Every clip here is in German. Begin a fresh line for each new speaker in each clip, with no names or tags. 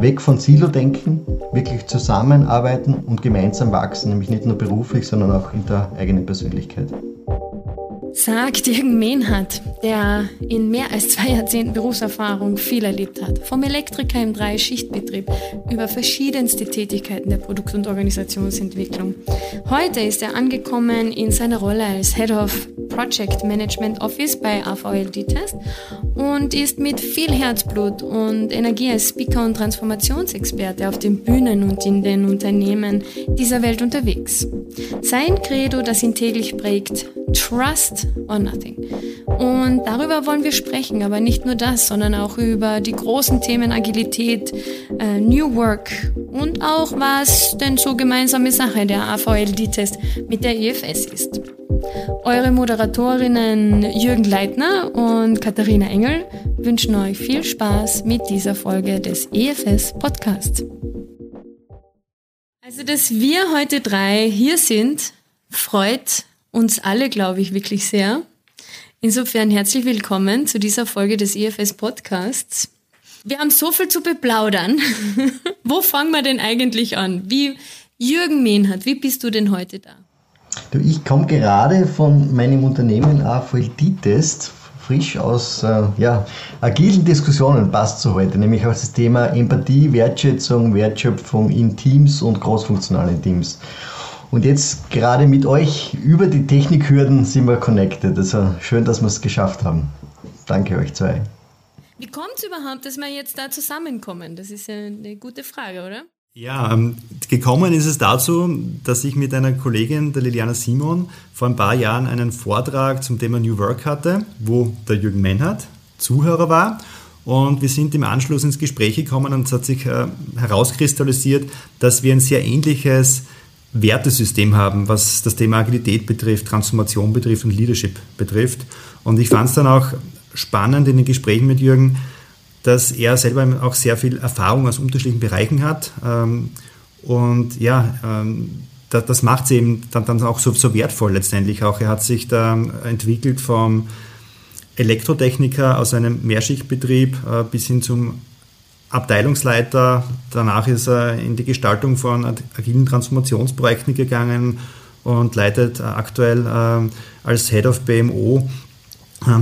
Weg von Silo-Denken, wirklich zusammenarbeiten und gemeinsam wachsen, nämlich nicht nur beruflich, sondern auch in der eigenen Persönlichkeit
sagt Jürgen Mehnhardt, der in mehr als zwei Jahrzehnten Berufserfahrung viel erlebt hat. Vom Elektriker im Drei-Schichtbetrieb über verschiedenste Tätigkeiten der Produkt- und Organisationsentwicklung. Heute ist er angekommen in seiner Rolle als Head of Project Management Office bei AVLD Test und ist mit viel Herzblut und Energie als Speaker und Transformationsexperte auf den Bühnen und in den Unternehmen dieser Welt unterwegs. Sein Credo, das ihn täglich prägt, Trust or Nothing. Und darüber wollen wir sprechen, aber nicht nur das, sondern auch über die großen Themen Agilität, äh, New Work und auch was denn so gemeinsame Sache der AVLD-Test mit der EFS ist. Eure Moderatorinnen Jürgen Leitner und Katharina Engel wünschen euch viel Spaß mit dieser Folge des EFS Podcasts. Also, dass wir heute drei hier sind, freut uns alle, glaube ich, wirklich sehr. Insofern herzlich willkommen zu dieser Folge des EFS Podcasts. Wir haben so viel zu beplaudern. Wo fangen wir denn eigentlich an? Wie Jürgen Mehnhardt, wie bist du denn heute da?
Du, ich komme gerade von meinem Unternehmen AVLD-Test, frisch aus äh, ja, agilen Diskussionen passt zu heute, nämlich auch das Thema Empathie, Wertschätzung, Wertschöpfung in Teams und großfunktionalen Teams. Und jetzt gerade mit euch über die Technikhürden sind wir connected. Also schön, dass wir es geschafft haben. Danke euch zwei.
Wie kommt es überhaupt, dass wir jetzt da zusammenkommen? Das ist ja eine gute Frage, oder?
Ja, ähm, gekommen ist es dazu, dass ich mit einer Kollegin, der Liliana Simon, vor ein paar Jahren einen Vortrag zum Thema New Work hatte, wo der Jürgen Menhardt Zuhörer war. Und wir sind im Anschluss ins Gespräch gekommen und es hat sich äh, herauskristallisiert, dass wir ein sehr ähnliches Wertesystem haben, was das Thema Agilität betrifft, Transformation betrifft und Leadership betrifft. Und ich fand es dann auch spannend in den Gesprächen mit Jürgen, dass er selber auch sehr viel Erfahrung aus unterschiedlichen Bereichen hat. Ähm, und ja, ähm, das macht es eben dann auch so, so wertvoll letztendlich auch. Er hat sich da entwickelt vom Elektrotechniker aus einem Mehrschichtbetrieb äh, bis hin zum Abteilungsleiter. Danach ist er in die Gestaltung von agilen Transformationsprojekten gegangen und leitet aktuell ähm, als Head of BMO ähm,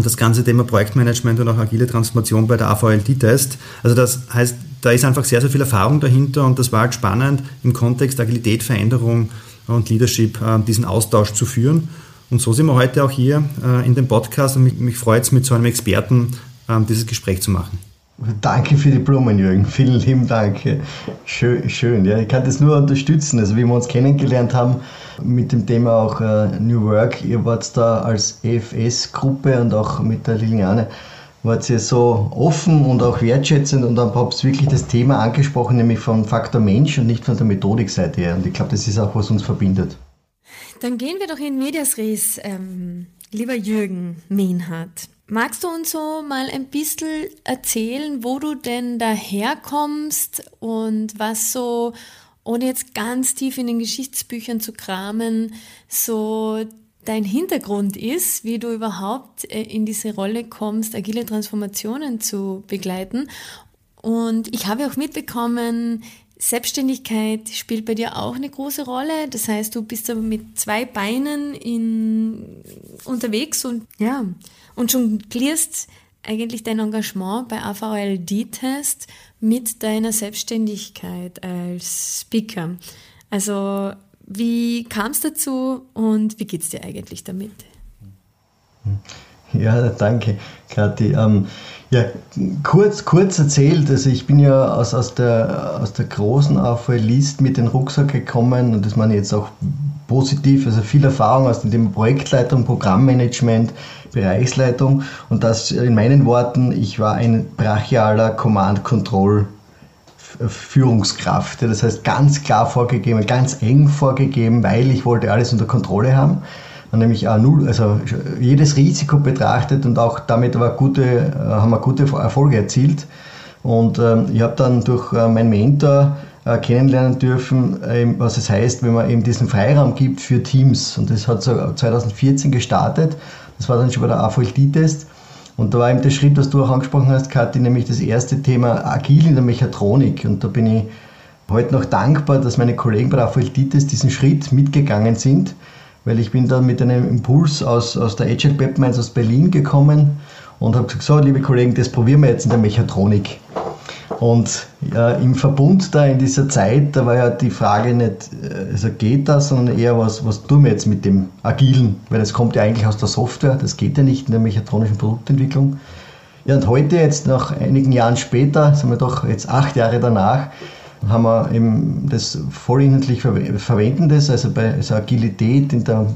das ganze Thema Projektmanagement und auch agile Transformation bei der AVLD-Test. Also das heißt, da ist einfach sehr, sehr viel Erfahrung dahinter und das war halt spannend im Kontext Agilität, Veränderung und Leadership äh, diesen Austausch zu führen. Und so sind wir heute auch hier äh, in dem Podcast und mich, mich freut es, mit so einem Experten ähm, dieses Gespräch zu machen.
Danke für die Blumen, Jürgen. Vielen lieben Dank. Schön, schön. Ja, ich kann das nur unterstützen. Also, wie wir uns kennengelernt haben mit dem Thema auch äh, New Work, ihr wart da als EFS-Gruppe und auch mit der Liliane, wart ihr so offen und auch wertschätzend und dann habt ihr wirklich das Thema angesprochen, nämlich vom Faktor Mensch und nicht von der Methodikseite her. Und ich glaube, das ist auch, was uns verbindet.
Dann gehen wir doch in Medias Res, ähm, lieber Jürgen Mehnhardt. Magst du uns so mal ein bisschen erzählen, wo du denn daherkommst und was so, ohne jetzt ganz tief in den Geschichtsbüchern zu kramen, so dein Hintergrund ist, wie du überhaupt äh, in diese Rolle kommst, agile Transformationen zu begleiten. Und ich habe auch mitbekommen, Selbstständigkeit spielt bei dir auch eine große Rolle. Das heißt, du bist aber mit zwei Beinen in, unterwegs und ja, und jonglierst eigentlich dein Engagement bei AVLD-Test mit deiner Selbstständigkeit als Speaker. Also wie kam es dazu und wie geht es dir eigentlich damit?
Ja, danke, Kathi. Ähm, ja, kurz, kurz erzählt, also ich bin ja aus, aus, der, aus der großen AVL-List mit dem Rucksack gekommen und das meine ich jetzt auch positiv, also viel Erfahrung aus dem Thema Projektleitung, Programmmanagement, Bereichsleitung und das in meinen Worten, ich war ein brachialer Command-Control Führungskraft. Das heißt ganz klar vorgegeben, ganz eng vorgegeben, weil ich wollte alles unter Kontrolle haben. Nämlich auch null, also jedes Risiko betrachtet und auch damit aber gute, äh, haben wir gute Erfolge erzielt. Und ähm, ich habe dann durch äh, meinen Mentor äh, kennenlernen dürfen, ähm, was es heißt, wenn man eben diesen Freiraum gibt für Teams. Und das hat so 2014 gestartet. Das war dann schon bei der AVLD-Test. Und da war eben der Schritt, was du auch angesprochen hast, Kathi, nämlich das erste Thema Agil in der Mechatronik. Und da bin ich heute noch dankbar, dass meine Kollegen bei Raphael Dittes diesen Schritt mitgegangen sind, weil ich bin da mit einem Impuls aus, aus der Agile Pepmines aus Berlin gekommen und habe gesagt, so liebe Kollegen, das probieren wir jetzt in der Mechatronik. Und ja, im Verbund da in dieser Zeit, da war ja die Frage nicht, äh, also geht das, sondern eher, was, was tun wir jetzt mit dem Agilen? Weil das kommt ja eigentlich aus der Software, das geht ja nicht in der mechatronischen Produktentwicklung. Ja, und heute, jetzt nach einigen Jahren später, sind wir doch jetzt acht Jahre danach, haben wir eben das vollinhaltlich verwenden das, also bei also Agilität in der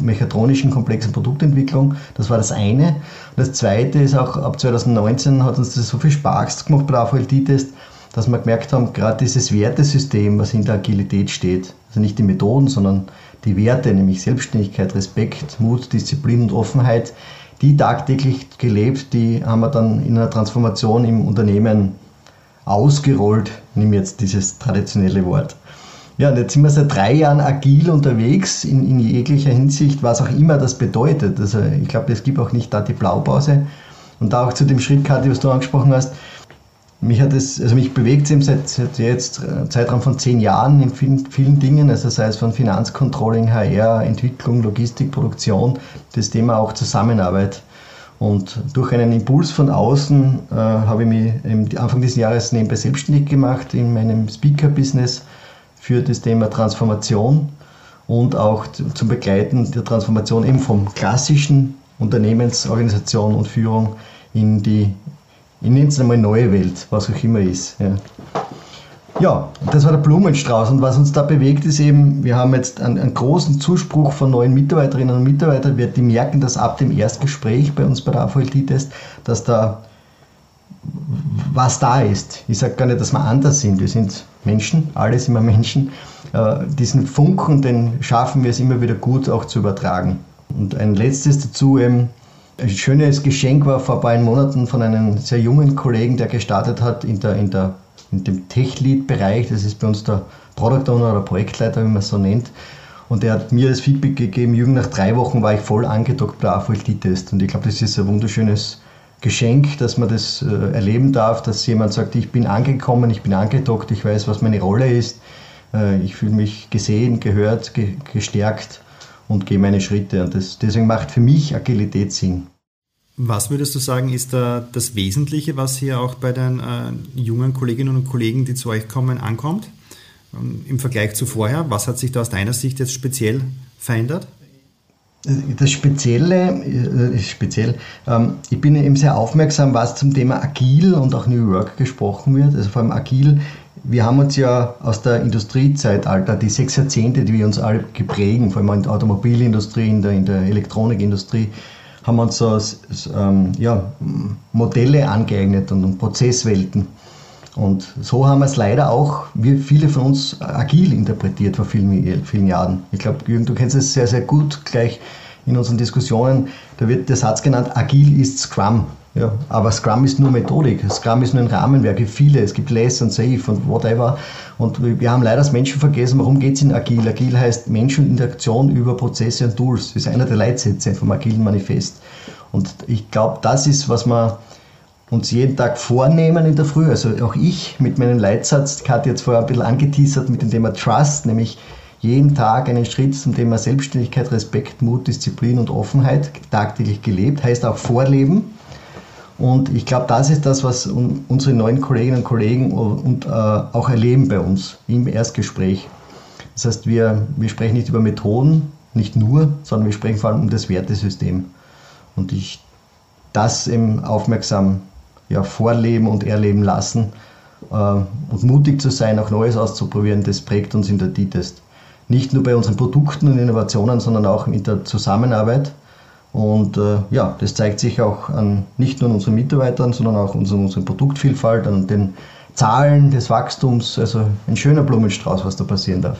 mechatronischen komplexen Produktentwicklung. Das war das eine. Das zweite ist auch ab 2019 hat uns das so viel Spaß gemacht bei der AVLT-Test, dass wir gemerkt haben, gerade dieses Wertesystem, was in der Agilität steht, also nicht die Methoden, sondern die Werte, nämlich Selbstständigkeit, Respekt, Mut, Disziplin und Offenheit, die tagtäglich gelebt, die haben wir dann in einer Transformation im Unternehmen ausgerollt, nimm jetzt dieses traditionelle Wort. Ja, und jetzt sind wir seit drei Jahren agil unterwegs in, in jeglicher Hinsicht, was auch immer das bedeutet. Also ich glaube, es gibt auch nicht da die Blaupause. Und da auch zu dem Schritt, Kathi, was du angesprochen hast, mich hat es, also mich bewegt es eben seit, seit jetzt äh, Zeitraum von zehn Jahren in vielen, vielen Dingen, also sei es von Finanzcontrolling, HR, Entwicklung, Logistik, Produktion, das Thema auch Zusammenarbeit. Und durch einen Impuls von außen äh, habe ich mich Anfang des Jahres nebenbei selbstständig gemacht in meinem Speaker-Business für das Thema Transformation und auch zum Begleiten der Transformation eben vom klassischen Unternehmensorganisation und Führung in die, ich nenne es einmal neue Welt, was auch immer ist. Ja. Ja, das war der Blumenstrauß. Und was uns da bewegt, ist eben, wir haben jetzt einen, einen großen Zuspruch von neuen Mitarbeiterinnen und Mitarbeitern. Die merken das ab dem Erstgespräch bei uns bei der AVLT-Test, dass da was da ist. Ich sage gar nicht, dass wir anders sind. Wir sind Menschen, alle sind wir Menschen. Äh, diesen Funken, den schaffen wir es immer wieder gut auch zu übertragen. Und ein letztes dazu, eben, ein schönes Geschenk war vor ein paar Monaten von einem sehr jungen Kollegen, der gestartet hat in der, in der in dem Tech-Lead-Bereich, das ist bei uns der Product Owner oder Projektleiter, wie man es so nennt. Und er hat mir das Feedback gegeben, Jürgen, nach drei Wochen war ich voll angedockt bei AVLT-Test. Und ich glaube, das ist ein wunderschönes Geschenk, dass man das äh, erleben darf, dass jemand sagt, ich bin angekommen, ich bin angedockt, ich weiß, was meine Rolle ist, äh, ich fühle mich gesehen, gehört, ge gestärkt und gehe meine Schritte. Und das, deswegen macht für mich Agilität Sinn.
Was würdest du sagen, ist da das Wesentliche, was hier auch bei den äh, jungen Kolleginnen und Kollegen, die zu euch kommen, ankommt? Ähm, Im Vergleich zu vorher, was hat sich da aus deiner Sicht jetzt speziell verändert?
Das Spezielle äh, ist speziell. Ähm, ich bin eben sehr aufmerksam, was zum Thema Agil und auch New Work gesprochen wird. Also vor allem Agil. Wir haben uns ja aus der Industriezeitalter, die sechs Jahrzehnte, die wir uns alle geprägen, vor allem in der Automobilindustrie, in der, in der Elektronikindustrie, haben wir uns so ähm, ja, Modelle angeeignet und, und Prozesswelten. Und so haben wir es leider auch, wie viele von uns, agil interpretiert vor vielen, vielen Jahren. Ich glaube, Jürgen, du kennst es sehr, sehr gut gleich in unseren Diskussionen. Da wird der Satz genannt, agil ist Scrum. Ja, aber Scrum ist nur Methodik. Scrum ist nur ein Rahmenwerk. Es gibt viele. Es gibt Less und Safe und whatever. Und wir haben leider als Menschen vergessen, warum geht es in Agil? Agil heißt Mensch und Interaktion über Prozesse und Tools. Das ist einer der Leitsätze vom Agilen Manifest. Und ich glaube, das ist, was wir uns jeden Tag vornehmen in der Früh. Also auch ich mit meinem Leitsatz, hat jetzt vorher ein bisschen angeteasert mit dem Thema Trust, nämlich jeden Tag einen Schritt zum Thema Selbstständigkeit, Respekt, Mut, Disziplin und Offenheit tagtäglich gelebt, heißt auch Vorleben und ich glaube, das ist das, was unsere neuen Kolleginnen und Kollegen und, äh, auch erleben bei uns im Erstgespräch. Das heißt, wir, wir sprechen nicht über Methoden, nicht nur, sondern wir sprechen vor allem um das Wertesystem. Und ich das eben aufmerksam ja, vorleben und erleben lassen äh, und mutig zu sein, auch Neues auszuprobieren, das prägt uns in der D-Test. Nicht nur bei unseren Produkten und Innovationen, sondern auch in der Zusammenarbeit und äh, ja, das zeigt sich auch an nicht nur an unseren Mitarbeitern, sondern auch an unserer Produktvielfalt, an den Zahlen des Wachstums. Also ein schöner Blumenstrauß, was da passieren darf.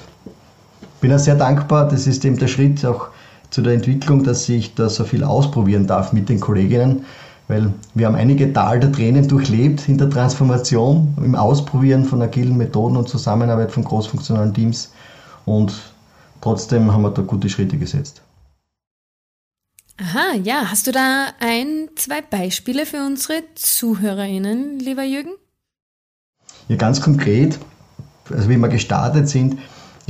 Bin auch sehr dankbar, das ist eben der Schritt auch zu der Entwicklung, dass ich da so viel ausprobieren darf mit den Kolleginnen, weil wir haben einige Tal der Tränen durchlebt in der Transformation, im Ausprobieren von agilen Methoden und Zusammenarbeit von großfunktionalen Teams und trotzdem haben wir da gute Schritte gesetzt.
Aha, ja. Hast du da ein, zwei Beispiele für unsere ZuhörerInnen, lieber Jürgen?
Ja, ganz konkret, also wie wir gestartet sind,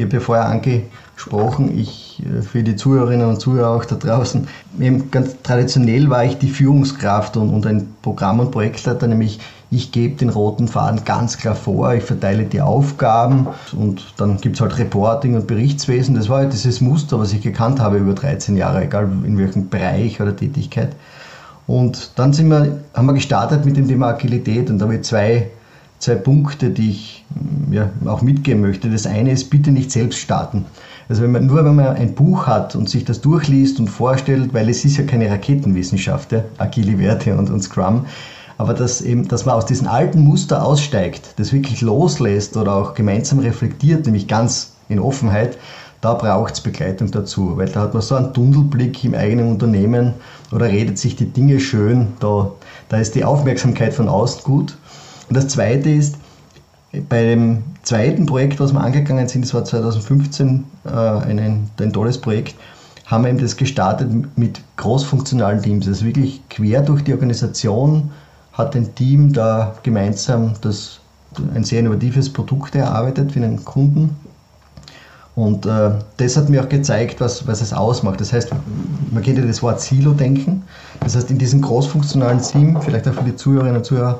ich habe ja vorher angesprochen, ich äh, für die Zuhörerinnen und Zuhörer auch da draußen, eben ganz traditionell war ich die Führungskraft und, und ein Programm- und Projektleiter, nämlich ich gebe den roten Faden ganz klar vor, ich verteile die Aufgaben und dann gibt es halt Reporting und Berichtswesen. Das war halt dieses Muster, was ich gekannt habe über 13 Jahre, egal in welchem Bereich oder Tätigkeit. Und dann sind wir, haben wir gestartet mit dem Thema Agilität und da habe ich zwei, zwei Punkte, die ich ja, auch mitgeben möchte. Das eine ist, bitte nicht selbst starten. Also wenn man, nur wenn man ein Buch hat und sich das durchliest und vorstellt, weil es ist ja keine Raketenwissenschaft, ja, agile Werte und, und Scrum, aber dass, eben, dass man aus diesem alten Muster aussteigt, das wirklich loslässt oder auch gemeinsam reflektiert, nämlich ganz in Offenheit, da braucht es Begleitung dazu, weil da hat man so einen Tunnelblick im eigenen Unternehmen oder redet sich die Dinge schön, da, da ist die Aufmerksamkeit von außen gut. Und das Zweite ist, bei dem zweiten Projekt, was wir angegangen sind, das war 2015 äh, ein, ein tolles Projekt, haben wir eben das gestartet mit großfunktionalen Teams, also wirklich quer durch die Organisation hat ein Team da gemeinsam das, ein sehr innovatives Produkt erarbeitet für einen Kunden. Und äh, das hat mir auch gezeigt, was, was es ausmacht. Das heißt, man kennt ja das Wort Silo-Denken. Das heißt, in diesem großfunktionalen Team, vielleicht auch für die Zuhörerinnen und Zuhörer,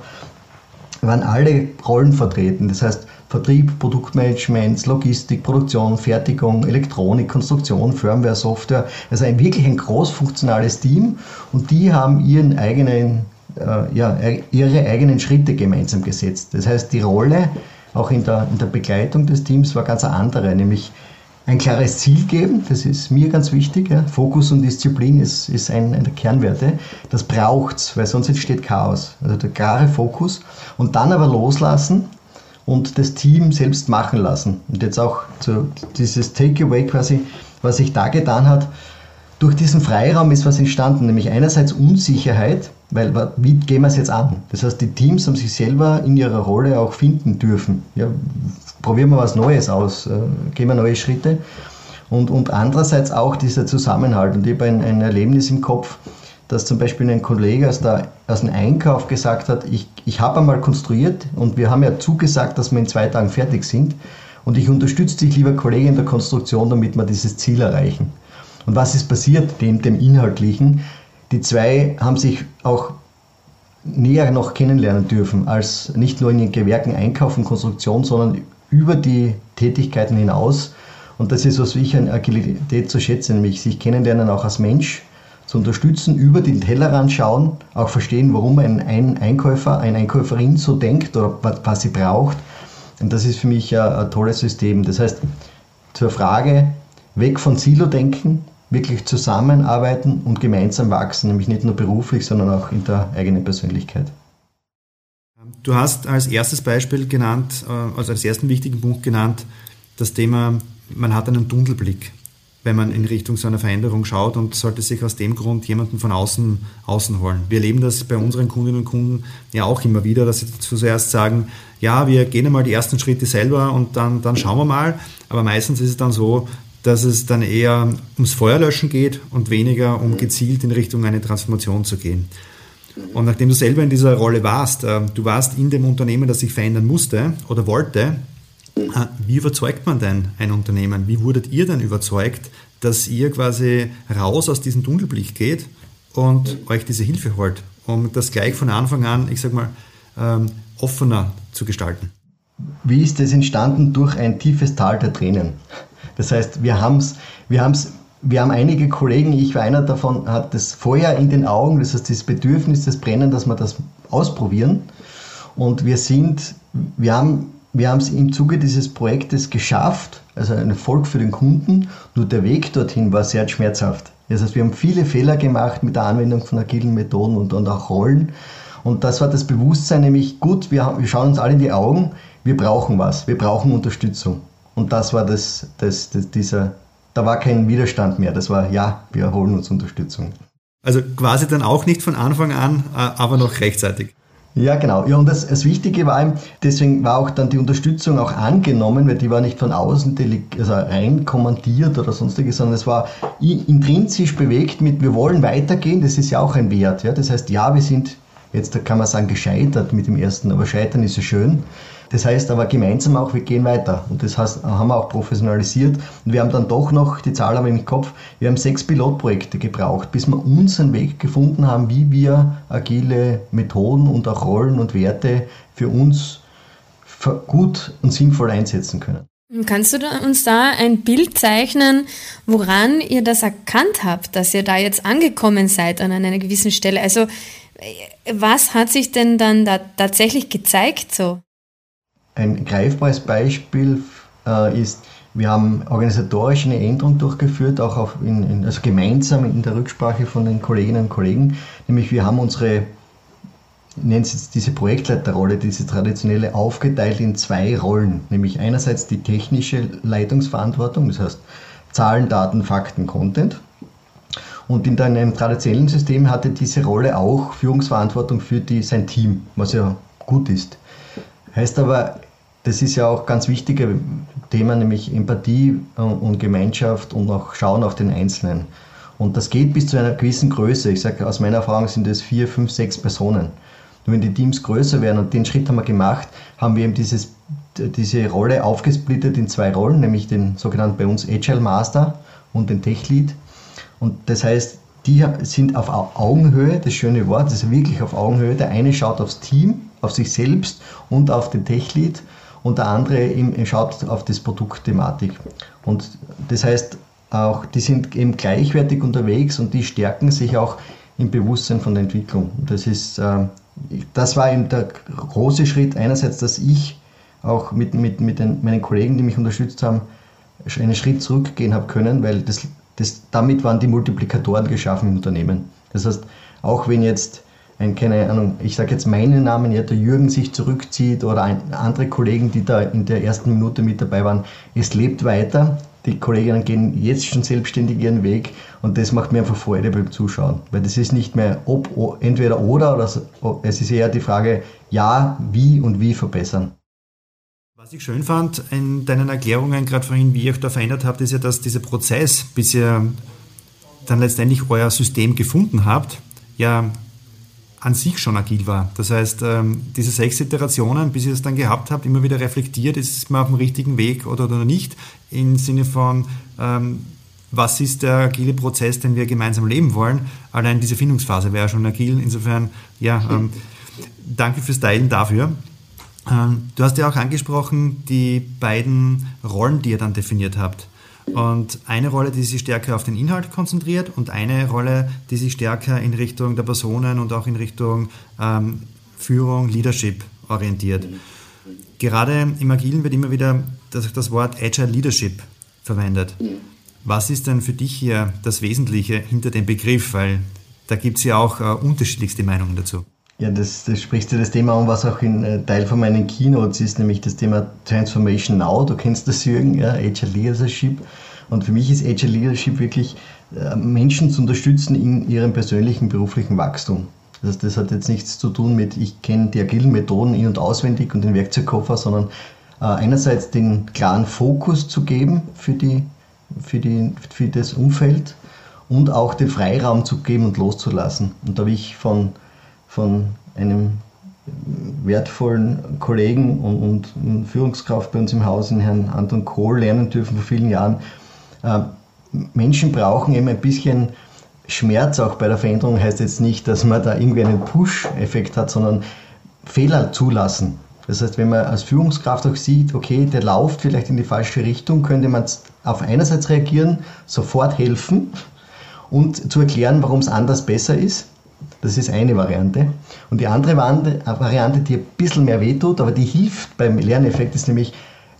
waren alle Rollen vertreten. Das heißt, Vertrieb, Produktmanagement, Logistik, Produktion, Fertigung, Elektronik, Konstruktion, Firmware, Software. Also ein wirklich ein großfunktionales Team und die haben ihren eigenen äh, ja, ihre eigenen Schritte gemeinsam gesetzt. Das heißt, die Rolle auch in der, in der Begleitung des Teams war ganz eine andere, nämlich ein klares Ziel geben, das ist mir ganz wichtig. Ja. Fokus und Disziplin ist, ist ein, ein der Kernwerte. Das braucht es, weil sonst entsteht Chaos. Also der klare Fokus und dann aber loslassen und das Team selbst machen lassen. Und jetzt auch so dieses Takeaway quasi, was sich da getan hat, durch diesen Freiraum ist was entstanden, nämlich einerseits Unsicherheit, weil wie gehen wir es jetzt an? Das heißt, die Teams haben sich selber in ihrer Rolle auch finden dürfen. Ja, probieren wir was Neues aus, äh, gehen wir neue Schritte. Und, und andererseits auch dieser Zusammenhalt. Und ich habe ein, ein Erlebnis im Kopf, dass zum Beispiel ein Kollege aus, der, aus dem Einkauf gesagt hat, ich, ich habe einmal konstruiert und wir haben ja zugesagt, dass wir in zwei Tagen fertig sind. Und ich unterstütze dich, lieber Kollege, in der Konstruktion, damit wir dieses Ziel erreichen. Und was ist passiert, dem, dem Inhaltlichen? Die zwei haben sich auch näher noch kennenlernen dürfen, als nicht nur in den Gewerken Einkauf und Konstruktion, sondern über die Tätigkeiten hinaus. Und das ist, was ich an Agilität zu schätzen, nämlich sich kennenlernen auch als Mensch, zu unterstützen, über den Tellerrand schauen, auch verstehen, warum ein, ein Einkäufer, eine Einkäuferin so denkt oder was sie braucht. Und das ist für mich ein, ein tolles System. Das heißt, zur Frage, weg von Silo-Denken, wirklich zusammenarbeiten und gemeinsam wachsen, nämlich nicht nur beruflich, sondern auch in der eigenen Persönlichkeit.
Du hast als erstes Beispiel genannt, äh, also als ersten wichtigen Punkt genannt, das Thema, man hat einen Tunnelblick, wenn man in Richtung so einer Veränderung schaut und sollte sich aus dem Grund jemanden von außen, außen holen. Wir erleben das bei unseren Kundinnen und Kunden ja auch immer wieder, dass sie zuerst sagen, ja, wir gehen einmal die ersten Schritte selber und dann, dann schauen wir mal. Aber meistens ist es dann so, dass es dann eher ums Feuerlöschen geht und weniger um gezielt in Richtung eine Transformation zu gehen. Und nachdem du selber in dieser Rolle warst, äh, du warst in dem Unternehmen, das sich verändern musste oder wollte, äh, wie überzeugt man denn ein Unternehmen? Wie wurdet ihr denn überzeugt, dass ihr quasi raus aus diesem Tunnelblick geht und euch diese Hilfe holt, um das gleich von Anfang an, ich sag mal, ähm, offener zu gestalten?
Wie ist das entstanden? Durch ein tiefes Tal der Tränen. Das heißt, wir haben es, wir haben's, wir haben einige Kollegen, ich war einer davon, hat das Feuer in den Augen, das heißt das Bedürfnis, das Brennen, dass wir das ausprobieren. Und wir sind, wir haben wir haben es im Zuge dieses Projektes geschafft, also ein Erfolg für den Kunden, nur der Weg dorthin war sehr schmerzhaft. Das heißt, wir haben viele Fehler gemacht mit der Anwendung von agilen Methoden und, und auch Rollen. Und das war das Bewusstsein, nämlich gut, wir, wir schauen uns alle in die Augen, wir brauchen was, wir brauchen Unterstützung. Und das war das, das, das, dieser, da war kein Widerstand mehr. Das war, ja, wir holen uns Unterstützung.
Also quasi dann auch nicht von Anfang an, äh, aber noch rechtzeitig.
Ja, genau. Ja, und das, das Wichtige war eben, deswegen war auch dann die Unterstützung auch angenommen, weil die war nicht von außen also rein kommandiert oder sonstiges, sondern es war intrinsisch bewegt mit, wir wollen weitergehen, das ist ja auch ein Wert. Ja? Das heißt, ja, wir sind, jetzt kann man sagen, gescheitert mit dem ersten, aber scheitern ist ja schön. Das heißt aber gemeinsam auch, wir gehen weiter. Und das heißt, haben wir auch professionalisiert. Und wir haben dann doch noch, die Zahl habe ich im Kopf, wir haben sechs Pilotprojekte gebraucht, bis wir unseren Weg gefunden haben, wie wir agile Methoden und auch Rollen und Werte für uns gut und sinnvoll einsetzen können.
Kannst du uns da ein Bild zeichnen, woran ihr das erkannt habt, dass ihr da jetzt angekommen seid an einer gewissen Stelle? Also was hat sich denn dann da tatsächlich gezeigt so?
Ein greifbares Beispiel äh, ist, wir haben organisatorisch eine Änderung durchgeführt, auch auf in, in, also gemeinsam in der Rücksprache von den Kolleginnen und Kollegen. Nämlich wir haben unsere, nennen Sie jetzt diese Projektleiterrolle, diese traditionelle, aufgeteilt in zwei Rollen. Nämlich einerseits die technische Leitungsverantwortung, das heißt Zahlen, Daten, Fakten, Content. Und in einem traditionellen System hatte diese Rolle auch Führungsverantwortung für die, sein Team, was ja gut ist. Heißt aber, das ist ja auch ganz wichtiges Thema, nämlich Empathie äh, und Gemeinschaft und auch Schauen auf den Einzelnen. Und das geht bis zu einer gewissen Größe. Ich sage, aus meiner Erfahrung sind es vier, fünf, sechs Personen. Und wenn die Teams größer werden, und den Schritt haben wir gemacht, haben wir eben dieses, diese Rolle aufgesplittet in zwei Rollen, nämlich den sogenannten bei uns Agile Master und den Tech Lead. Und das heißt, die sind auf Augenhöhe, das schöne Wort, das ist wirklich auf Augenhöhe. Der eine schaut aufs Team, auf sich selbst und auf den Tech-Lead und der andere schaut auf das Produktthematik. Und das heißt, auch die sind eben gleichwertig unterwegs und die stärken sich auch im Bewusstsein von der Entwicklung. Das ist, äh, das war eben der große Schritt einerseits, dass ich auch mit, mit, mit den, meinen Kollegen, die mich unterstützt haben, einen Schritt zurückgehen habe können, weil das, das, damit waren die Multiplikatoren geschaffen im Unternehmen. Das heißt, auch wenn jetzt ein, keine Ahnung, ich sage jetzt meinen Namen, der Jürgen sich zurückzieht oder ein, andere Kollegen, die da in der ersten Minute mit dabei waren, es lebt weiter. Die Kolleginnen gehen jetzt schon selbstständig ihren Weg und das macht mir einfach Freude beim Zuschauen. Weil das ist nicht mehr ob, entweder oder, oder es ist eher die Frage, ja, wie und wie verbessern.
Was ich schön fand in deinen Erklärungen, gerade vorhin, wie ihr euch da verändert habt, ist ja, dass dieser Prozess, bis ihr dann letztendlich euer System gefunden habt, ja an sich schon agil war. Das heißt, ähm, diese sechs Iterationen, bis ihr es dann gehabt habt, immer wieder reflektiert, ist man auf dem richtigen Weg oder, oder nicht, im Sinne von, ähm, was ist der agile Prozess, den wir gemeinsam leben wollen. Allein diese Findungsphase wäre schon agil. Insofern, ja, ähm, danke fürs Teilen dafür. Ähm, du hast ja auch angesprochen, die beiden Rollen, die ihr dann definiert habt. Und eine Rolle, die sich stärker auf den Inhalt konzentriert und eine Rolle, die sich stärker in Richtung der Personen und auch in Richtung ähm, Führung, Leadership orientiert. Gerade im Agilen wird immer wieder das, das Wort Agile Leadership verwendet. Was ist denn für dich hier das Wesentliche hinter dem Begriff? Weil da gibt es ja auch äh, unterschiedlichste Meinungen dazu.
Ja, das, das sprichst du das Thema an, was auch ein äh, Teil von meinen Keynotes ist, nämlich das Thema Transformation Now. Du kennst das, Jürgen, ja, Agile Leadership. Und für mich ist Agile Leadership wirklich, äh, Menschen zu unterstützen in ihrem persönlichen beruflichen Wachstum. Das, das hat jetzt nichts zu tun mit, ich kenne die agilen Methoden in- und auswendig und den Werkzeugkoffer, sondern äh, einerseits den klaren Fokus zu geben für, die, für, die, für das Umfeld und auch den Freiraum zu geben und loszulassen. Und da habe ich von von einem wertvollen Kollegen und, und, Führungskraft bei uns im Haus, Herrn Anton Kohl, lernen dürfen vor vielen Jahren. Äh, Menschen brauchen eben ein bisschen Schmerz auch bei der Veränderung. Heißt jetzt nicht, dass man da irgendwie einen Push-Effekt hat, sondern Fehler zulassen. Das heißt, wenn man als Führungskraft auch sieht, okay, der läuft vielleicht in die falsche Richtung, könnte man auf einerseits reagieren, sofort helfen und zu erklären, warum es anders besser ist das ist eine Variante. Und die andere Variante, die ein bisschen mehr wehtut, aber die hilft beim Lerneffekt, ist nämlich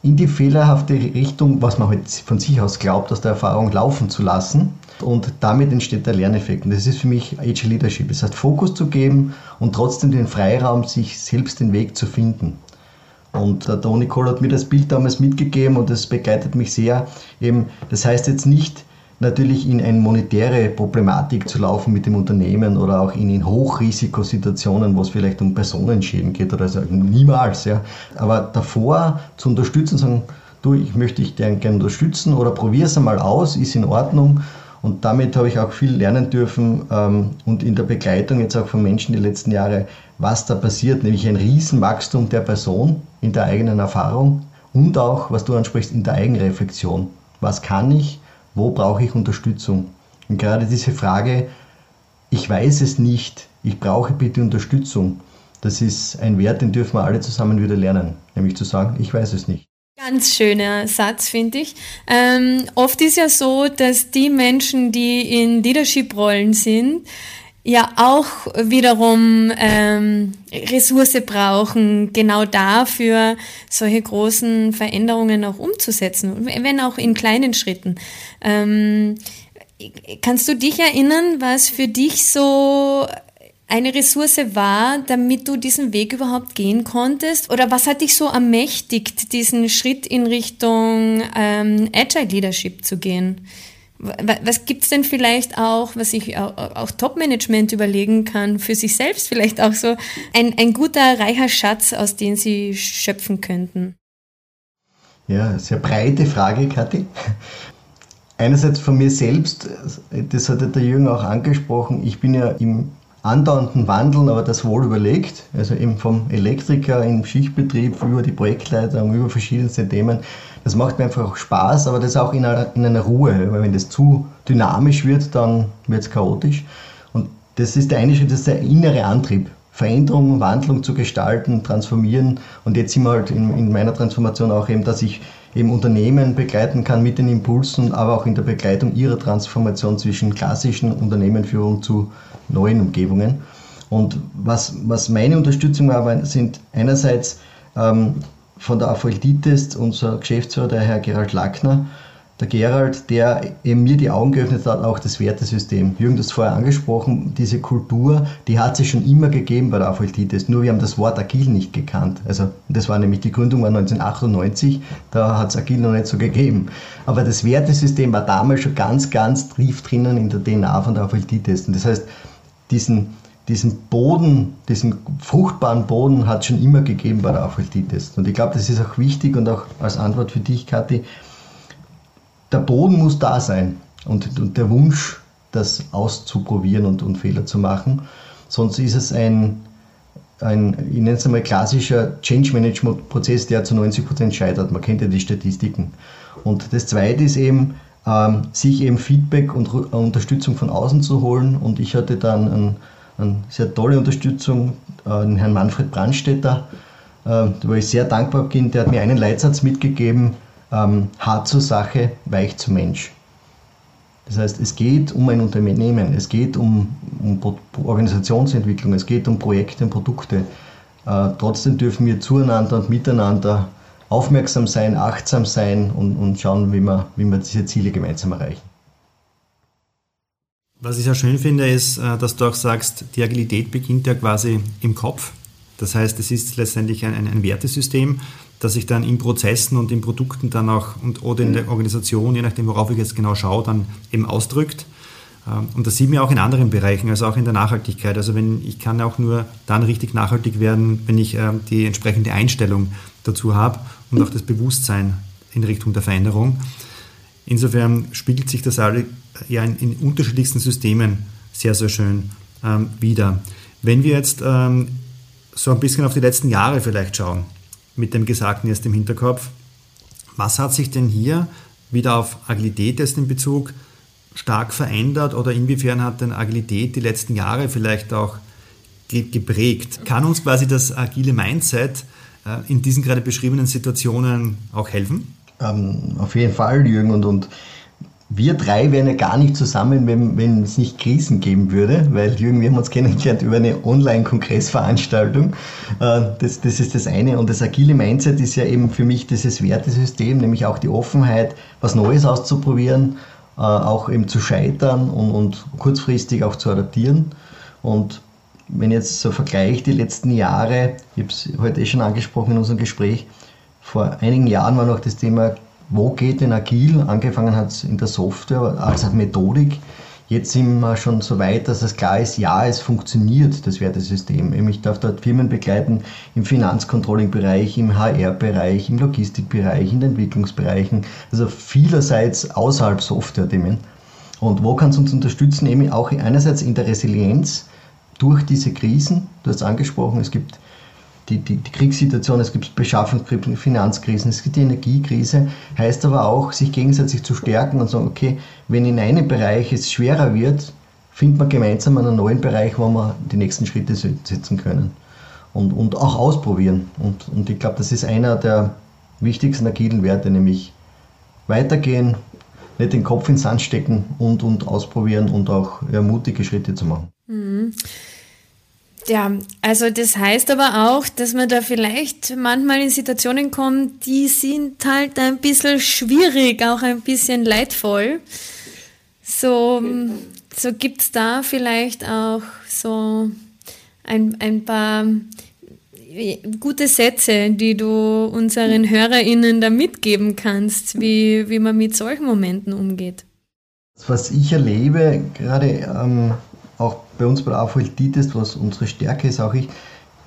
in die fehlerhafte Richtung, was man halt von sich aus glaubt, aus der Erfahrung laufen zu lassen. Und damit entsteht der Lerneffekt. Und das ist für mich Age Leadership. Das heißt, Fokus zu geben und trotzdem den Freiraum, sich selbst den Weg zu finden. Und der Tony Cole hat mir das Bild damals mitgegeben und das begleitet mich sehr. Eben, das heißt jetzt nicht, natürlich in eine monetäre Problematik zu laufen mit dem Unternehmen oder auch in, in Hochrisikosituationen, wo es vielleicht um Personenschäden geht oder so, niemals. Ja. Aber davor zu unterstützen, sagen, du, ich möchte dich gerne unterstützen oder probier es einmal aus, ist in Ordnung. Und damit habe ich auch viel lernen dürfen ähm, und in der Begleitung jetzt auch von Menschen die letzten Jahre, was da passiert, nämlich ein Riesenwachstum der Person in der eigenen Erfahrung und auch, was du ansprichst, in der Eigenreflexion. Was kann ich? Wo brauche ich Unterstützung? Und gerade diese Frage, ich weiß es nicht, ich brauche bitte Unterstützung, das ist ein Wert, den dürfen wir alle zusammen wieder lernen, nämlich zu sagen, ich weiß es nicht.
Ganz schöner Satz, finde ich. Ähm, oft ist ja so, dass die Menschen, die in Leadership-Rollen sind, ja auch wiederum ähm, Ressource brauchen, genau dafür solche großen Veränderungen auch umzusetzen, wenn auch in kleinen Schritten. Ähm, kannst du dich erinnern, was für dich so eine Ressource war, damit du diesen Weg überhaupt gehen konntest? Oder was hat dich so ermächtigt, diesen Schritt in Richtung ähm, Agile Leadership zu gehen? Was gibt es denn vielleicht auch, was sich auch, auch Top-Management überlegen kann, für sich selbst vielleicht auch so ein, ein guter, reicher Schatz, aus dem sie schöpfen könnten?
Ja, sehr breite Frage, Kathi. Einerseits von mir selbst, das hat der Jürgen auch angesprochen, ich bin ja im andauernden Wandeln, aber das wohl überlegt, also eben vom Elektriker im Schichtbetrieb über die Projektleitung, über verschiedenste Themen das macht mir einfach auch Spaß, aber das auch in einer, in einer Ruhe, weil wenn das zu dynamisch wird, dann wird es chaotisch. Und das ist der eine Schritt, das ist der innere Antrieb. Veränderung, Wandlung zu gestalten, transformieren. Und jetzt sind wir halt in, in meiner Transformation auch eben, dass ich eben Unternehmen begleiten kann mit den Impulsen, aber auch in der Begleitung ihrer Transformation zwischen klassischen Unternehmenführung zu neuen Umgebungen. Und was, was meine Unterstützung war, sind einerseits ähm, von der Apholditest, unser Geschäftsführer, der Herr Gerald Lackner, der Gerald, der eben mir die Augen geöffnet hat, auch das Wertesystem. Jürgen hat es vorher angesprochen, diese Kultur, die hat es schon immer gegeben bei der Apholditest, nur wir haben das Wort Agil nicht gekannt. Also das war nämlich, die Gründung war 1998, da hat es Agil noch nicht so gegeben. Aber das Wertesystem war damals schon ganz, ganz tief drinnen in der DNA von der Apholditest. Und das heißt, diesen diesen Boden, diesen fruchtbaren Boden hat es schon immer gegeben bei der Apfeltitis. Und ich glaube, das ist auch wichtig und auch als Antwort für dich, Kathi, der Boden muss da sein und, und der Wunsch, das auszuprobieren und, und Fehler zu machen. Sonst ist es ein, ein ich nenne es einmal klassischer Change Management Prozess, der zu 90 Prozent scheitert. Man kennt ja die Statistiken. Und das zweite ist eben, ähm, sich eben Feedback und Unterstützung von außen zu holen. Und ich hatte dann einen eine sehr tolle Unterstützung, äh, den Herrn Manfred Brandstetter, äh, wo ich sehr dankbar bin. Der hat mir einen Leitsatz mitgegeben, ähm, hart zur Sache, weich zum Mensch. Das heißt, es geht um ein Unternehmen, es geht um, um Organisationsentwicklung, es geht um Projekte und Produkte. Äh, trotzdem dürfen wir zueinander und miteinander aufmerksam sein, achtsam sein und, und schauen, wie wir, wie wir diese Ziele gemeinsam erreichen.
Was ich sehr schön finde, ist, äh, dass du auch sagst, die Agilität beginnt ja quasi im Kopf. Das heißt, es ist letztendlich ein, ein Wertesystem, das sich dann in Prozessen und in Produkten dann auch und, oder in der Organisation, je nachdem, worauf ich jetzt genau schaue, dann eben ausdrückt. Ähm, und das sieht man auch in anderen Bereichen, also auch in der Nachhaltigkeit. Also wenn ich kann auch nur dann richtig nachhaltig werden, wenn ich ähm, die entsprechende Einstellung dazu habe und auch das Bewusstsein in Richtung der Veränderung. Insofern spiegelt sich das alle ja in, in unterschiedlichsten Systemen sehr, sehr schön ähm, wieder. Wenn wir jetzt ähm, so ein bisschen auf die letzten Jahre vielleicht schauen, mit dem Gesagten jetzt im Hinterkopf, was hat sich denn hier wieder auf Agilität jetzt in Bezug stark verändert oder inwiefern hat denn Agilität die letzten Jahre vielleicht auch geprägt? Kann uns quasi das agile Mindset äh, in diesen gerade beschriebenen Situationen auch helfen?
Ähm, auf jeden Fall, Jürgen, und, und wir drei wären ja gar nicht zusammen, wenn, wenn es nicht Krisen geben würde, weil Jürgen, wir haben uns kennengelernt über eine Online-Kongressveranstaltung. Äh, das, das ist das eine. Und das agile Mindset ist ja eben für mich dieses Wertesystem, nämlich auch die Offenheit, was Neues auszuprobieren, äh, auch eben zu scheitern und, und kurzfristig auch zu adaptieren. Und wenn ich jetzt so vergleiche die letzten Jahre, ich habe es heute eh schon angesprochen in unserem Gespräch, vor einigen Jahren war noch das Thema wo geht denn agil? Angefangen hat es in der Software als Methodik. Jetzt sind wir schon so weit, dass es klar ist, ja, es funktioniert, das Wertesystem. Ich darf dort Firmen begleiten im Finanzcontrolling-Bereich, im HR-Bereich, im Logistikbereich, in den Entwicklungsbereichen, also vielerseits außerhalb Software-Themen. Und wo kann es uns unterstützen? Eben auch einerseits in der Resilienz durch diese Krisen. Du hast angesprochen, es gibt die, die, die Kriegssituation, es gibt Beschaffungskrisen, Finanzkrisen, es gibt die Energiekrise, heißt aber auch, sich gegenseitig zu stärken und sagen, okay, wenn in einem Bereich es schwerer wird, findet man gemeinsam einen neuen Bereich, wo wir die nächsten Schritte setzen können und, und auch ausprobieren. Und, und ich glaube, das ist einer der wichtigsten agilen Werte, nämlich weitergehen, nicht den Kopf ins Sand stecken und, und ausprobieren und auch ja, mutige Schritte zu machen. Mhm.
Ja, also das heißt aber auch, dass man da vielleicht manchmal in Situationen kommt, die sind halt ein bisschen schwierig, auch ein bisschen leidvoll. So, so gibt es da vielleicht auch so ein, ein paar gute Sätze, die du unseren HörerInnen da mitgeben kannst, wie, wie man mit solchen Momenten umgeht?
Was ich erlebe, gerade ähm, bei uns bei der AVLT-Test, was unsere Stärke ist, auch ich,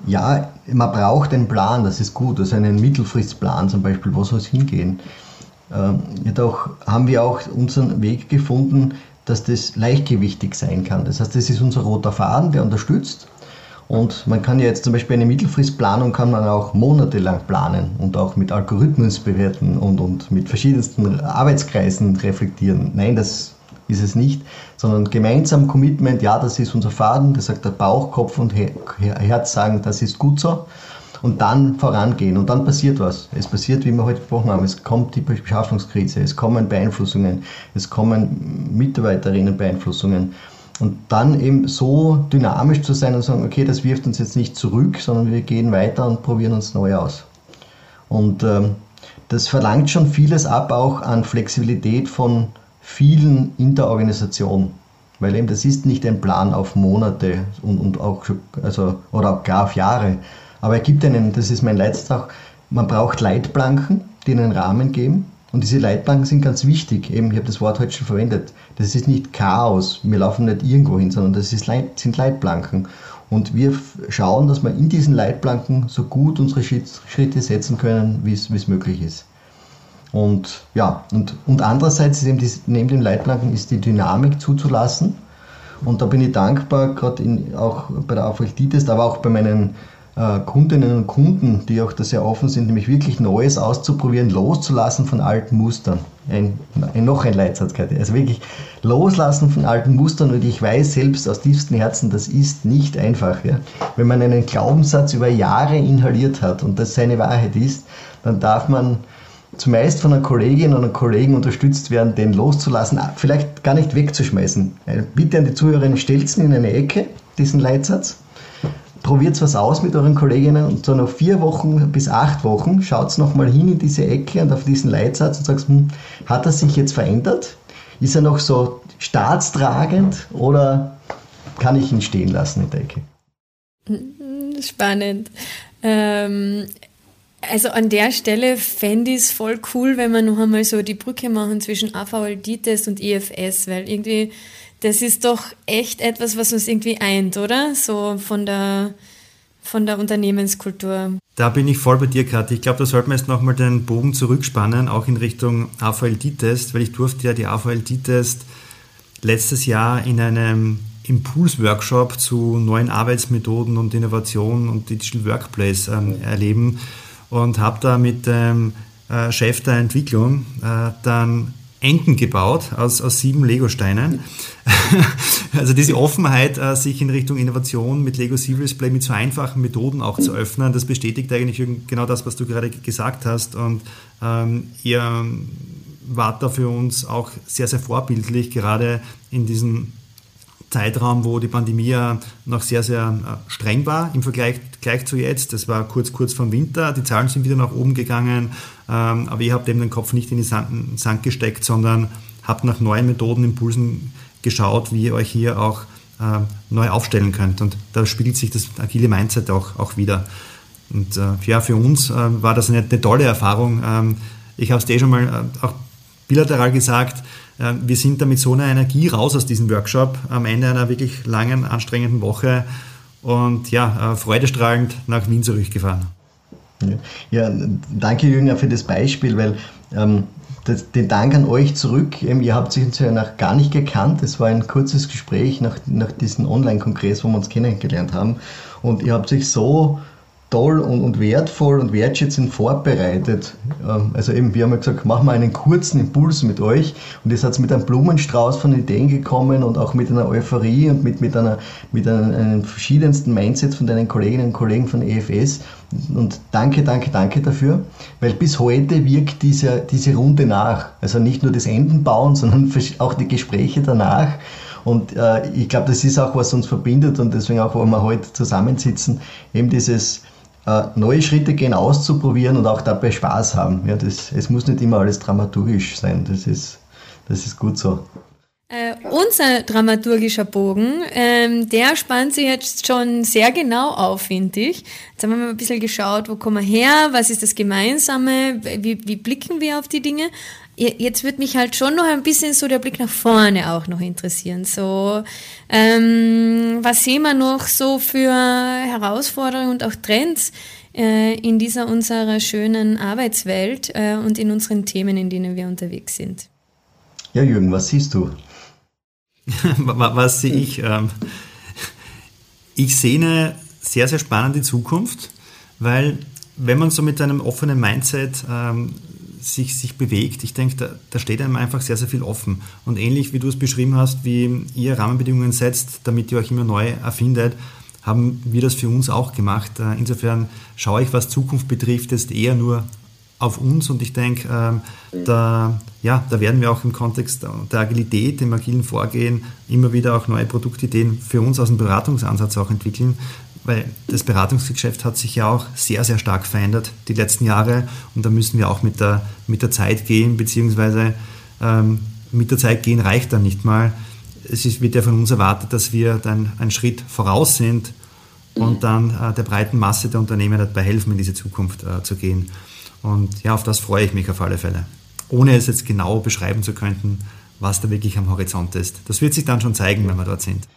ja, man braucht einen Plan, das ist gut, also einen Mittelfristplan zum Beispiel, wo soll es hingehen. Ähm, jedoch haben wir auch unseren Weg gefunden, dass das leichtgewichtig sein kann. Das heißt, das ist unser roter Faden, der unterstützt. Und man kann ja jetzt zum Beispiel eine Mittelfristplanung kann man auch monatelang planen und auch mit Algorithmus bewerten und, und mit verschiedensten Arbeitskreisen reflektieren. Nein, das ist es nicht, sondern gemeinsam Commitment, ja, das ist unser Faden, das sagt der Bauch, Kopf und Herz sagen, das ist gut so. Und dann vorangehen und dann passiert was. Es passiert, wie wir heute gesprochen haben, es kommt die Beschaffungskrise, es kommen Beeinflussungen, es kommen Mitarbeiterinnenbeeinflussungen. Und dann eben so dynamisch zu sein und sagen, okay, das wirft uns jetzt nicht zurück, sondern wir gehen weiter und probieren uns neu aus. Und ähm, das verlangt schon vieles ab, auch an Flexibilität von vielen in der Organisation. Weil eben das ist nicht ein Plan auf Monate und, und auch also, oder auch gar auf Jahre. Aber er gibt einen, das ist mein Leitstag, man braucht Leitplanken, die einen Rahmen geben. Und diese Leitplanken sind ganz wichtig. Eben, ich habe das Wort heute schon verwendet. Das ist nicht Chaos. Wir laufen nicht irgendwo hin, sondern das ist Leit, sind Leitplanken. Und wir schauen, dass wir in diesen Leitplanken so gut unsere Schritte setzen können, wie es möglich ist. Und ja, und, und andererseits ist eben die, neben den Leitplanken ist die Dynamik zuzulassen. Und da bin ich dankbar, gerade auch bei der AVLT-Test, aber auch bei meinen äh, Kundinnen und Kunden, die auch da sehr offen sind, nämlich wirklich Neues auszuprobieren, loszulassen von alten Mustern. Ein, ein, noch ein Leitsatz, Katja. Also wirklich loslassen von alten Mustern und ich weiß selbst aus tiefstem Herzen, das ist nicht einfach. Ja? Wenn man einen Glaubenssatz über Jahre inhaliert hat und das seine Wahrheit ist, dann darf man zumeist von einer Kollegin oder einem Kollegen unterstützt werden, den loszulassen, vielleicht gar nicht wegzuschmeißen. Äh, bitte an die Zuhörerinnen, stellt es in eine Ecke, diesen Leitsatz. Probiert was aus mit euren Kolleginnen und so nach vier Wochen bis acht Wochen schaut nochmal hin in diese Ecke und auf diesen Leitsatz und sagt, hm, hat er sich jetzt verändert? Ist er noch so staatstragend oder kann ich ihn stehen lassen in der Ecke?
Spannend. Ähm, also an der Stelle fände ich es voll cool, wenn wir noch einmal so die Brücke machen zwischen AVLD-Test und IFS, weil irgendwie das ist doch echt etwas, was uns irgendwie eint, oder? So von der, von der Unternehmenskultur.
Da bin ich voll bei dir, Kathi. Ich glaube, da sollten wir jetzt nochmal den Bogen zurückspannen, auch in Richtung AVLD-Test, weil ich durfte ja die AVLD-Test letztes Jahr in einem Impulsworkshop zu neuen Arbeitsmethoden und Innovationen und Digital Workplace ähm, erleben und habe da mit dem äh, Chef der Entwicklung äh, dann Enten gebaut aus, aus sieben Lego-Steinen. also diese Offenheit, äh, sich in Richtung Innovation mit Lego Serious Play mit so einfachen Methoden auch zu öffnen, das bestätigt eigentlich genau das, was du gerade gesagt hast. Und ähm, ihr wart da für uns auch sehr, sehr vorbildlich, gerade in diesem Zeitraum, wo die Pandemie noch sehr, sehr äh, streng war im Vergleich gleich zu jetzt. Das war kurz, kurz vor Winter. Die Zahlen sind wieder nach oben gegangen. Ähm, aber ihr habt eben den Kopf nicht in den Sand, Sand gesteckt, sondern habt nach neuen Methoden, Impulsen geschaut, wie ihr euch hier auch äh, neu aufstellen könnt. Und da spiegelt sich das agile Mindset auch, auch wieder. Und äh, ja, für uns war das eine, eine tolle Erfahrung, ähm, ich habe es dir schon mal auch bilateral gesagt, wir sind da mit so einer Energie raus aus diesem Workshop am Ende einer wirklich langen, anstrengenden Woche und ja, äh, freudestrahlend nach Wien zurückgefahren.
Ja, danke Jürgen für das Beispiel, weil ähm, das, den Dank an euch zurück. Ähm, ihr habt sich uns ja noch gar nicht gekannt. Es war ein kurzes Gespräch nach, nach diesem Online-Kongress, wo wir uns kennengelernt haben. Und ihr habt sich so toll und, und wertvoll und wertschätzend vorbereitet. Ähm, also eben, wir haben ja gesagt, machen wir einen kurzen Impuls mit euch und ihr seid mit einem Blumenstrauß von Ideen gekommen und auch mit einer Euphorie und mit, mit, einer, mit einem, einem verschiedensten Mindset von deinen Kolleginnen und Kollegen von EFS. Und danke, danke, danke dafür, weil bis heute wirkt diese, diese Runde nach. Also nicht nur das Enden bauen, sondern auch die Gespräche danach. Und äh, ich glaube, das ist auch, was uns verbindet und deswegen auch, wo wir heute zusammensitzen, eben dieses neue Schritte gehen, auszuprobieren und auch dabei Spaß haben. Ja, das, es muss nicht immer alles dramaturgisch sein. Das ist, das ist gut so.
Äh, unser dramaturgischer Bogen, ähm, der spannt sich jetzt schon sehr genau auf, finde ich. Jetzt haben wir mal ein bisschen geschaut, wo kommen wir her, was ist das Gemeinsame, wie, wie blicken wir auf die Dinge. Jetzt wird mich halt schon noch ein bisschen so der Blick nach vorne auch noch interessieren. So, ähm, was sehen wir noch so für Herausforderungen und auch Trends äh, in dieser unserer schönen Arbeitswelt äh, und in unseren Themen, in denen wir unterwegs sind?
Ja, Jürgen, was siehst du?
was sehe ich? Ähm, ich sehe eine sehr, sehr spannende Zukunft, weil wenn man so mit einem offenen Mindset ähm, sich, sich bewegt. Ich denke, da, da steht einem einfach sehr, sehr viel offen. Und ähnlich wie du es beschrieben hast, wie ihr Rahmenbedingungen setzt, damit ihr euch immer neu erfindet, haben wir das für uns auch gemacht. Äh, insofern schaue ich, was Zukunft betrifft, jetzt eher nur auf uns und ich denke, ähm, da, ja, da werden wir auch im Kontext der Agilität, dem agilen Vorgehen immer wieder auch neue Produktideen für uns aus dem Beratungsansatz auch entwickeln, weil das Beratungsgeschäft hat sich ja auch sehr, sehr stark verändert die letzten Jahre und da müssen wir auch mit der, mit der Zeit gehen, beziehungsweise ähm, mit der Zeit gehen reicht dann nicht mal. Es ist, wird ja von uns erwartet, dass wir dann einen Schritt voraus sind und dann äh, der breiten Masse der Unternehmen dabei helfen, in diese Zukunft äh, zu gehen. Und ja, auf das freue ich mich auf alle Fälle. Ohne es jetzt genau beschreiben zu können, was da wirklich am Horizont ist. Das wird sich dann schon zeigen, wenn wir dort sind.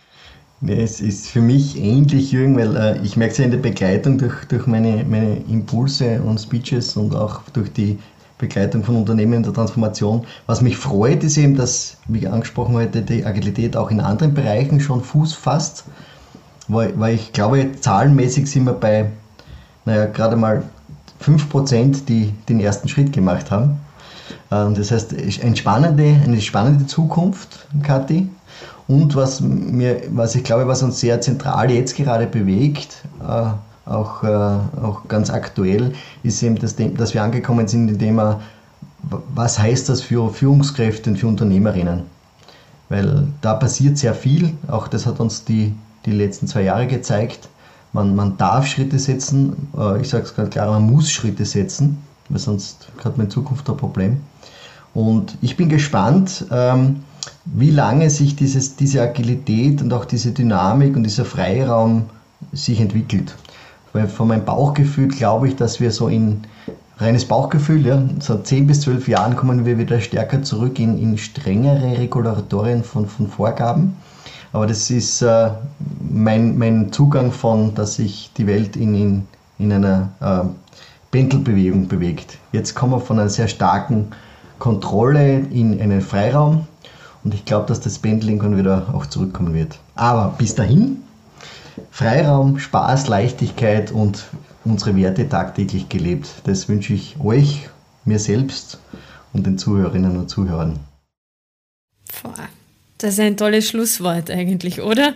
Nee, es ist für mich ähnlich, Jürgen, weil äh, ich merke es ja in der Begleitung durch, durch meine, meine Impulse und Speeches und auch durch die Begleitung von Unternehmen in der Transformation. Was mich freut, ist eben, dass, wie angesprochen heute, die Agilität auch in anderen Bereichen schon Fuß fasst, weil, weil ich glaube, zahlenmäßig sind wir bei, naja, gerade mal 5%, die den ersten Schritt gemacht haben. Ähm, das heißt, eine spannende, eine spannende Zukunft, Kathi. Und was, mir, was ich glaube, was uns sehr zentral jetzt gerade bewegt, äh, auch, äh, auch ganz aktuell, ist eben, das, dass wir angekommen sind in dem Thema, was heißt das für Führungskräfte und für Unternehmerinnen? Weil da passiert sehr viel, auch das hat uns die, die letzten zwei Jahre gezeigt. Man, man darf Schritte setzen, äh, ich sage es ganz klar, man muss Schritte setzen, weil sonst hat man in Zukunft ein Problem. Und ich bin gespannt, ähm, wie lange sich dieses, diese Agilität und auch diese Dynamik und dieser Freiraum sich entwickelt. Weil von meinem Bauchgefühl glaube ich, dass wir so in reines Bauchgefühl, ja, so 10 bis 12 Jahren kommen wir wieder stärker zurück in, in strengere Regulatorien von, von Vorgaben. Aber das ist äh, mein, mein Zugang von, dass sich die Welt in, in, in einer äh, Pendelbewegung bewegt. Jetzt kommen wir von einer sehr starken Kontrolle in einen Freiraum und ich glaube, dass das Pendel irgendwann wieder auch zurückkommen wird. Aber bis dahin, Freiraum, Spaß, Leichtigkeit und unsere Werte tagtäglich gelebt. Das wünsche ich euch, mir selbst und den Zuhörerinnen und Zuhörern.
Das ist ein tolles Schlusswort eigentlich, oder?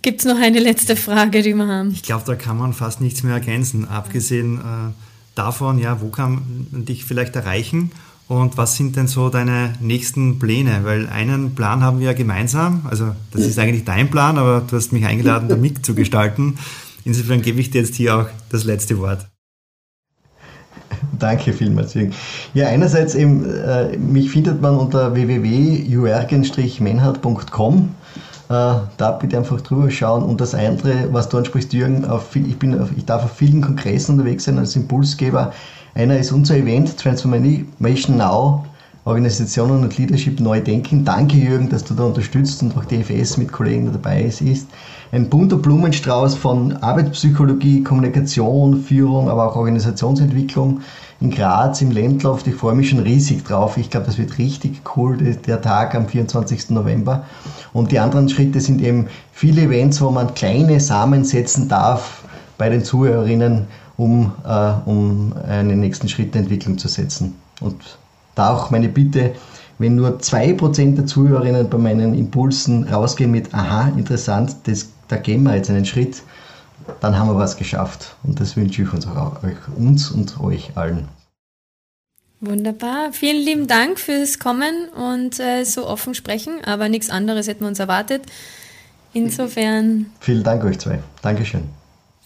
Gibt es noch eine letzte Frage, die wir haben?
Ich glaube, da kann man fast nichts mehr ergänzen, abgesehen äh, davon, ja, wo kann man dich vielleicht erreichen und was sind denn so deine nächsten Pläne? Weil einen Plan haben wir ja gemeinsam. Also das ist eigentlich dein Plan, aber du hast mich eingeladen, da mitzugestalten. Insofern gebe ich dir jetzt hier auch das letzte Wort.
Danke vielmals, Jürgen. Ja, einerseits eben, äh, mich findet man unter www.jurgen-menhard.com. da bitte einfach drüber schauen. Und das andere, was du ansprichst, Jürgen, auf, ich, bin auf, ich darf auf vielen Kongressen unterwegs sein als Impulsgeber. Einer ist unser Event Transformation Now Organisationen und Leadership neu denken. Danke, Jürgen, dass du da unterstützt und auch DFS mit Kollegen da dabei ist. Ein bunter Blumenstrauß von Arbeitspsychologie, Kommunikation, Führung, aber auch Organisationsentwicklung in Graz im Ländlauf. Ich freue mich schon riesig drauf. Ich glaube, das wird richtig cool, der Tag am 24. November. Und die anderen Schritte sind eben viele Events, wo man kleine Samen setzen darf bei den Zuhörerinnen, um, äh, um einen nächsten Schritt der Entwicklung zu setzen. Und da auch meine Bitte, wenn nur 2% der Zuhörerinnen bei meinen Impulsen rausgehen mit, aha, interessant, das, da gehen wir jetzt einen Schritt, dann haben wir was geschafft. Und das wünsche ich uns, auch, euch, uns und euch allen.
Wunderbar. Vielen lieben Dank fürs Kommen und äh, so offen sprechen, aber nichts anderes hätten wir uns erwartet. Insofern.
Vielen Dank euch zwei. Dankeschön.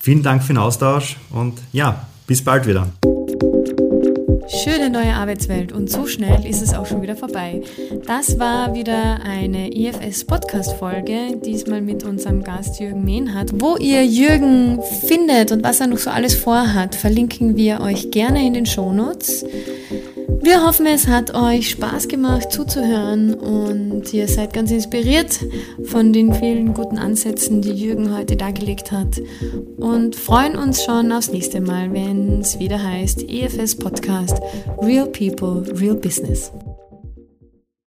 Vielen Dank für den Austausch und ja, bis bald wieder.
Schöne neue Arbeitswelt und so schnell ist es auch schon wieder vorbei. Das war wieder eine IFS Podcast Folge, diesmal mit unserem Gast Jürgen Mehnhardt. Wo ihr Jürgen findet und was er noch so alles vorhat, verlinken wir euch gerne in den Shownotes. Wir hoffen, es hat euch Spaß gemacht zuzuhören und ihr seid ganz inspiriert von den vielen guten Ansätzen, die Jürgen heute dargelegt hat und freuen uns schon aufs nächste Mal, wenn es wieder heißt EFS Podcast Real People, Real Business.